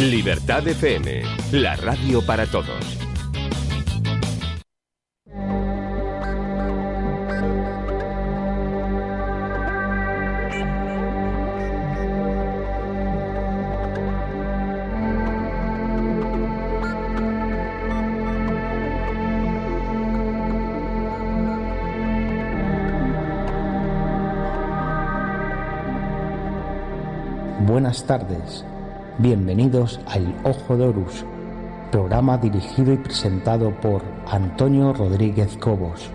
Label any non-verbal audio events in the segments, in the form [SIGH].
Libertad FM, la radio para todos. Buenas tardes, bienvenidos a El Ojo de Horus, programa dirigido y presentado por Antonio Rodríguez Cobos.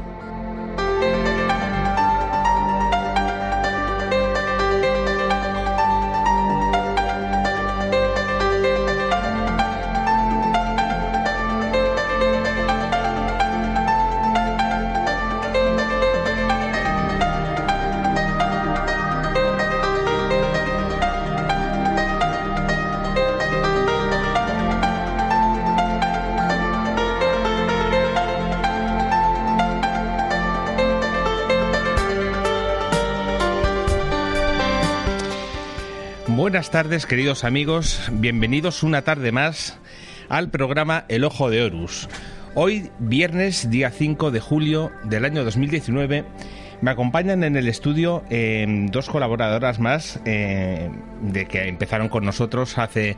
Buenas tardes, queridos amigos. Bienvenidos una tarde más al programa El Ojo de Horus. Hoy, viernes, día 5 de julio del año 2019, me acompañan en el estudio eh, dos colaboradoras más eh, de que empezaron con nosotros hace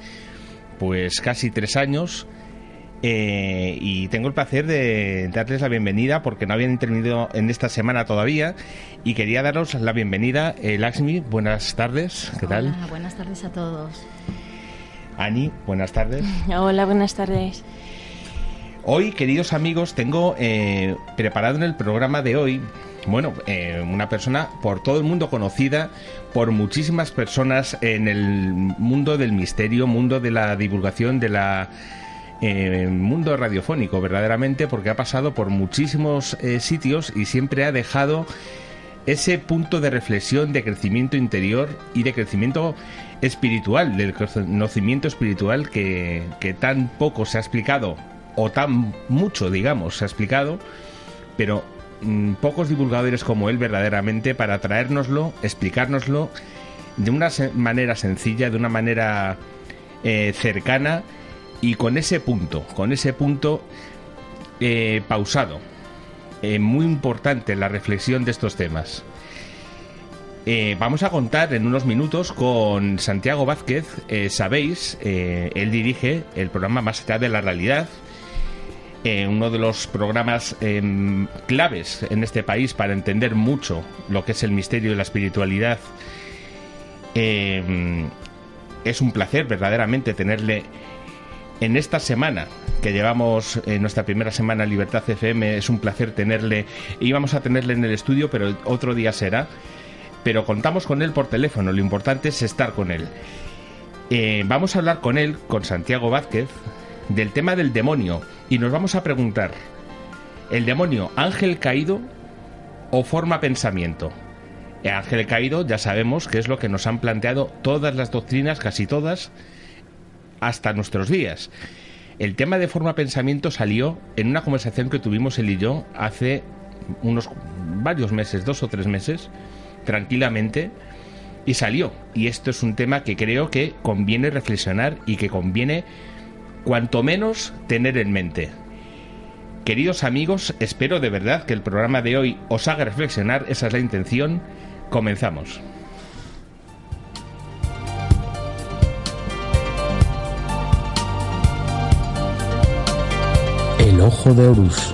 pues casi tres años. Eh, y tengo el placer de darles la bienvenida porque no habían intervenido en esta semana todavía y quería daros la bienvenida. Eh, Laxmi, buenas tardes, ¿qué tal? Buenas tardes a todos. Ani, buenas tardes. [LAUGHS] Hola, buenas tardes. Hoy, queridos amigos, tengo eh, preparado en el programa de hoy, bueno, eh, una persona por todo el mundo conocida, por muchísimas personas en el mundo del misterio, mundo de la divulgación, de la eh, mundo radiofónico, verdaderamente, porque ha pasado por muchísimos eh, sitios y siempre ha dejado ese punto de reflexión, de crecimiento interior y de crecimiento espiritual, del conocimiento espiritual que, que tan poco se ha explicado, o tan mucho, digamos, se ha explicado, pero mmm, pocos divulgadores como él verdaderamente para traérnoslo, explicárnoslo de una manera sencilla, de una manera eh, cercana y con ese punto, con ese punto eh, pausado, eh, muy importante la reflexión de estos temas. Eh, vamos a contar en unos minutos con Santiago Vázquez. Sabéis, él dirige el programa Más allá de la realidad, uno de los programas em, claves en este país para entender mucho lo que es el misterio y la espiritualidad. Em, es un placer verdaderamente tenerle en esta semana que llevamos en nuestra primera semana Libertad FM. Es un placer tenerle. Íbamos a tenerle en el estudio, pero otro día será. Pero contamos con él por teléfono. Lo importante es estar con él. Eh, vamos a hablar con él, con Santiago Vázquez, del tema del demonio. Y nos vamos a preguntar: ¿el demonio ángel caído o forma pensamiento? El ángel caído ya sabemos que es lo que nos han planteado todas las doctrinas, casi todas, hasta nuestros días. El tema de forma pensamiento salió en una conversación que tuvimos él y yo hace unos varios meses, dos o tres meses, tranquilamente, y salió. Y esto es un tema que creo que conviene reflexionar y que conviene, cuanto menos, tener en mente. Queridos amigos, espero de verdad que el programa de hoy os haga reflexionar, esa es la intención. Comenzamos. Ojo de Horus,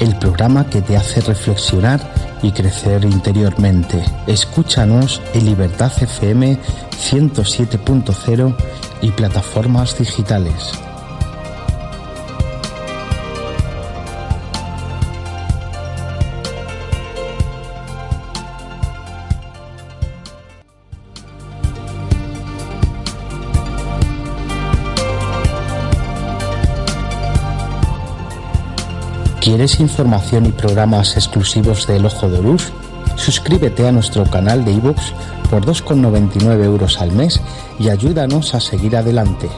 el programa que te hace reflexionar y crecer interiormente. Escúchanos en Libertad FM 107.0 y plataformas digitales. ¿Quieres información y programas exclusivos de El Ojo de Horus? Suscríbete a nuestro canal de iVoox por 2,99 euros al mes y ayúdanos a seguir adelante.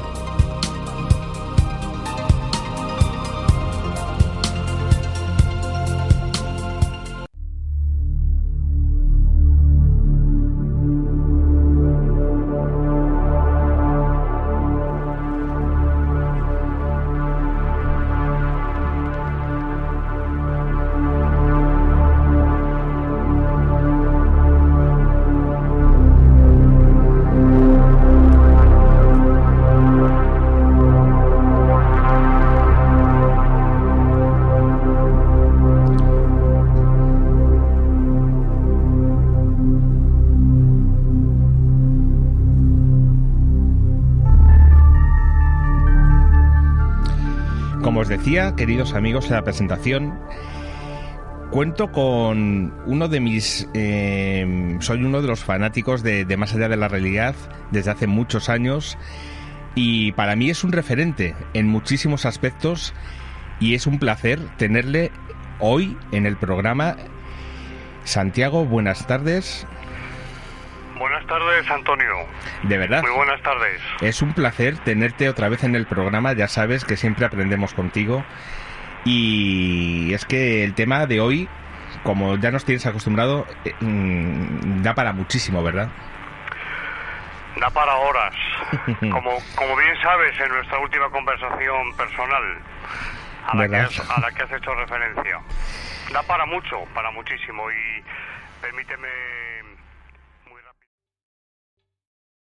Como os decía, queridos amigos, en la presentación, cuento con uno de mis... Eh, soy uno de los fanáticos de, de Más allá de la realidad desde hace muchos años y para mí es un referente en muchísimos aspectos y es un placer tenerle hoy en el programa. Santiago, buenas tardes. Buenas tardes, Antonio. De verdad. Muy buenas tardes. Es un placer tenerte otra vez en el programa. Ya sabes que siempre aprendemos contigo. Y es que el tema de hoy, como ya nos tienes acostumbrado, eh, mm, da para muchísimo, ¿verdad? Da para horas. [LAUGHS] Como, como bien sabes en nuestra última conversación personal a la, que has, a la que has hecho referencia. Da para mucho, para muchísimo. Y permíteme.